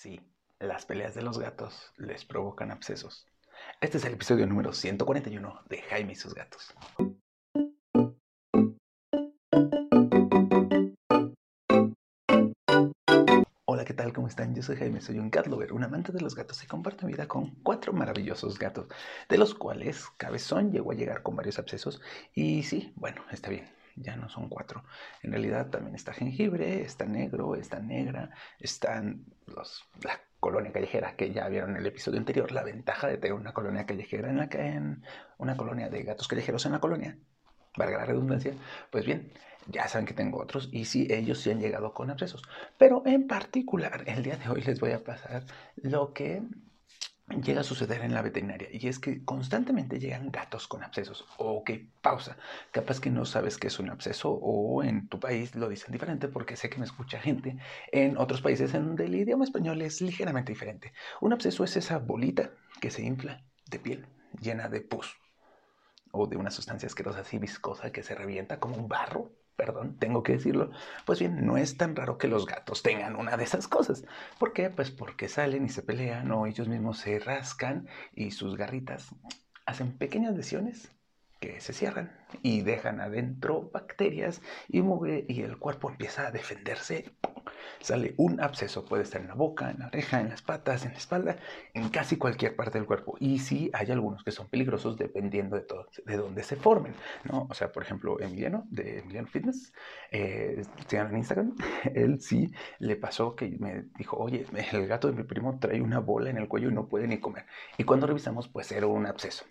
Sí, las peleas de los gatos les provocan abscesos. Este es el episodio número 141 de Jaime y sus gatos. Hola, ¿qué tal? ¿Cómo están? Yo soy Jaime, soy un cat lover, un amante de los gatos y comparto mi vida con cuatro maravillosos gatos, de los cuales Cabezón llegó a llegar con varios abscesos y sí, bueno, está bien, ya no son cuatro. En realidad también está jengibre, está negro, está negra, están los, la colonia callejera que ya vieron en el episodio anterior. La ventaja de tener una colonia callejera en la que en una colonia de gatos callejeros en la colonia, valga la redundancia, pues bien, ya saben que tengo otros y sí, ellos sí han llegado con abscesos. Pero en particular, el día de hoy les voy a pasar lo que llega a suceder en la veterinaria y es que constantemente llegan gatos con abscesos. Ok, pausa. Capaz que no sabes qué es un absceso o en tu país lo dicen diferente porque sé que me escucha gente en otros países en donde el idioma español es ligeramente diferente. Un absceso es esa bolita que se infla de piel llena de pus o de una sustancia asquerosa así viscosa que se revienta como un barro perdón, tengo que decirlo, pues bien, no es tan raro que los gatos tengan una de esas cosas. ¿Por qué? Pues porque salen y se pelean o ellos mismos se rascan y sus garritas hacen pequeñas lesiones que se cierran y dejan adentro bacterias y y el cuerpo empieza a defenderse. Sale un absceso, puede estar en la boca, en la oreja, en las patas, en la espalda, en casi cualquier parte del cuerpo. Y sí hay algunos que son peligrosos dependiendo de, todo, de dónde se formen, ¿no? O sea, por ejemplo, Emiliano, de Emiliano Fitness, eh, en Instagram, él sí le pasó que me dijo, oye, el gato de mi primo trae una bola en el cuello y no puede ni comer. Y cuando revisamos, pues era un absceso.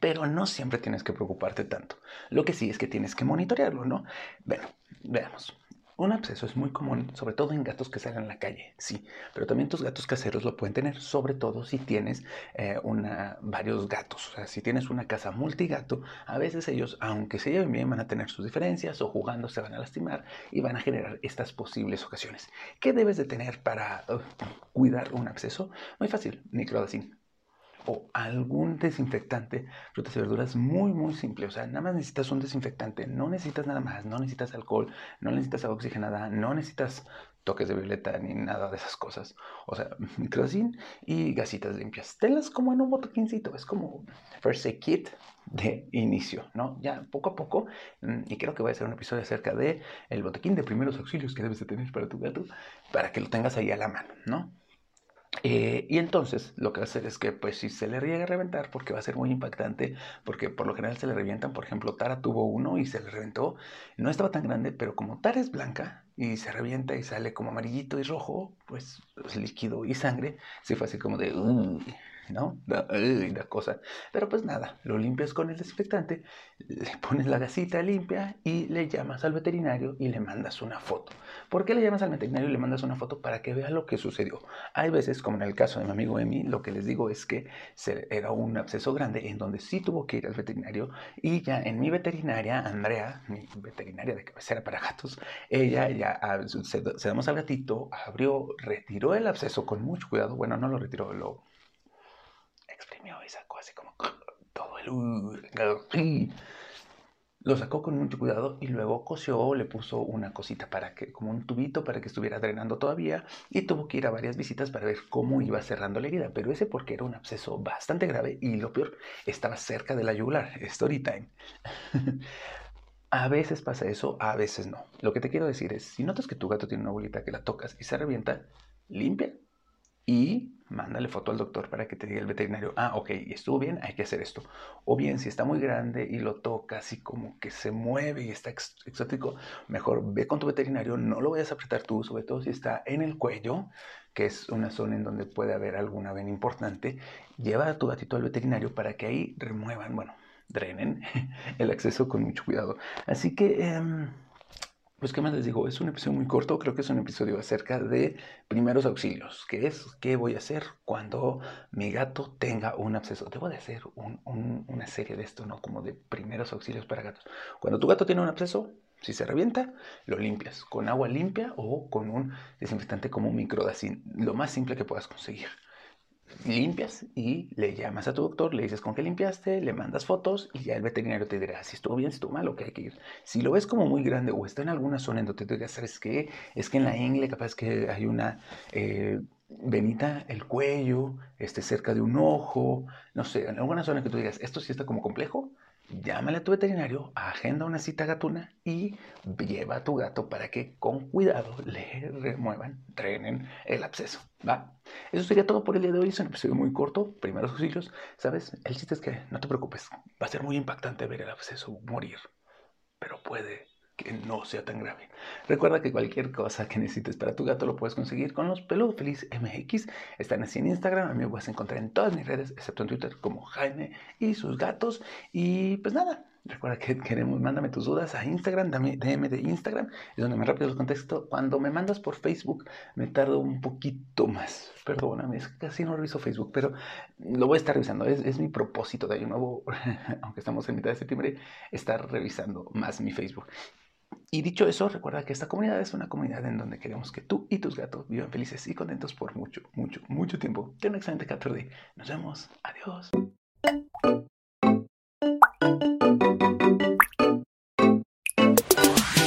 Pero no siempre tienes que preocuparte tanto. Lo que sí es que tienes que monitorearlo, ¿no? Bueno, veamos. Absceso es muy común, sobre todo en gatos que salen a la calle, sí, pero también tus gatos caseros lo pueden tener, sobre todo si tienes eh, una, varios gatos. O sea, si tienes una casa multigato, a veces ellos, aunque se lleven bien, van a tener sus diferencias o jugando se van a lastimar y van a generar estas posibles ocasiones. ¿Qué debes de tener para uh, cuidar un absceso? Muy fácil, microdacin o algún desinfectante, frutas y verduras muy, muy simple. O sea, nada más necesitas un desinfectante, no necesitas nada más, no necesitas alcohol, no necesitas agua oxigenada, no necesitas toques de violeta ni nada de esas cosas. O sea, microcin y gasitas limpias. Telas como en un botoquincito, es como first aid kit de inicio, ¿no? Ya poco a poco, mm, y creo que voy a hacer un episodio acerca de el botequín de primeros auxilios que debes de tener para tu gato, para que lo tengas ahí a la mano, ¿no? Eh, y entonces lo que va a hacer es que pues si se le riega a reventar, porque va a ser muy impactante, porque por lo general se le revientan, por ejemplo, Tara tuvo uno y se le reventó, no estaba tan grande, pero como Tara es blanca y se revienta y sale como amarillito y rojo, pues líquido y sangre, se fue así como de... ¿no? La, cosa. Pero pues nada, lo limpias con el desinfectante, le pones la gasita limpia y le llamas al veterinario y le mandas una foto. ¿Por qué le llamas al veterinario y le mandas una foto? Para que vea lo que sucedió. Hay veces, como en el caso de mi amigo Emi, lo que les digo es que era un absceso grande en donde sí tuvo que ir al veterinario y ya en mi veterinaria, Andrea, mi veterinaria de cabecera para gatos, ella ya ah, se damos al gatito, abrió, retiró el absceso con mucho cuidado. Bueno, no lo retiró, lo y sacó así como todo el... Lo sacó con mucho cuidado y luego cosió, le puso una cosita para que, como un tubito para que estuviera drenando todavía y tuvo que ir a varias visitas para ver cómo iba cerrando la herida. Pero ese porque era un absceso bastante grave y lo peor, estaba cerca de la yugular. Story time. a veces pasa eso, a veces no. Lo que te quiero decir es, si notas que tu gato tiene una bolita que la tocas y se revienta, limpia y mándale foto al doctor para que te diga el veterinario, ah, ok, estuvo bien, hay que hacer esto. O bien, si está muy grande y lo tocas y como que se mueve y está exótico, mejor ve con tu veterinario, no lo vayas a apretar tú, sobre todo si está en el cuello, que es una zona en donde puede haber alguna vena importante, lleva a tu gatito al veterinario para que ahí remuevan, bueno, drenen el acceso con mucho cuidado. Así que... Em, pues, ¿qué más les digo? Es un episodio muy corto, creo que es un episodio acerca de primeros auxilios, que es qué voy a hacer cuando mi gato tenga un absceso. Debo de hacer una serie de esto, ¿no? Como de primeros auxilios para gatos. Cuando tu gato tiene un absceso, si se revienta, lo limpias con agua limpia o con un desinfectante como microdacin, lo más simple que puedas conseguir limpias y le llamas a tu doctor, le dices con qué limpiaste, le mandas fotos y ya el veterinario te dirá si estuvo bien, si estuvo mal o que hay que ir. Si lo ves como muy grande o está en alguna zona en donde te digas, ¿sabes qué? Es que en la ingle capaz que hay una... Eh, venita el cuello, este, cerca de un ojo, no sé, en alguna zona que tú digas, esto sí está como complejo, llámale a tu veterinario, agenda una cita gatuna y lleva a tu gato para que con cuidado le remuevan, drenen el absceso, ¿va? Eso sería todo por el día de hoy, es un episodio muy corto, primeros auxilios, ¿sabes? El chiste es que no te preocupes, va a ser muy impactante ver el absceso morir, pero puede no sea tan grave. Recuerda que cualquier cosa que necesites para tu gato lo puedes conseguir con los Peludo Feliz MX. Están así en Instagram, a mí me puedes encontrar en todas mis redes, excepto en Twitter, como Jaime y sus gatos. Y pues nada, Recuerda que queremos, mándame tus dudas a Instagram, DM de Instagram, es donde más rápido los contesto. Cuando me mandas por Facebook, me tardo un poquito más. Perdóname, es que casi no reviso Facebook, pero lo voy a estar revisando. Es, es mi propósito de año nuevo, aunque estamos en mitad de septiembre, estar revisando más mi Facebook. Y dicho eso, recuerda que esta comunidad es una comunidad en donde queremos que tú y tus gatos vivan felices y contentos por mucho, mucho, mucho tiempo. Ten un excelente 14. Nos vemos. Adiós.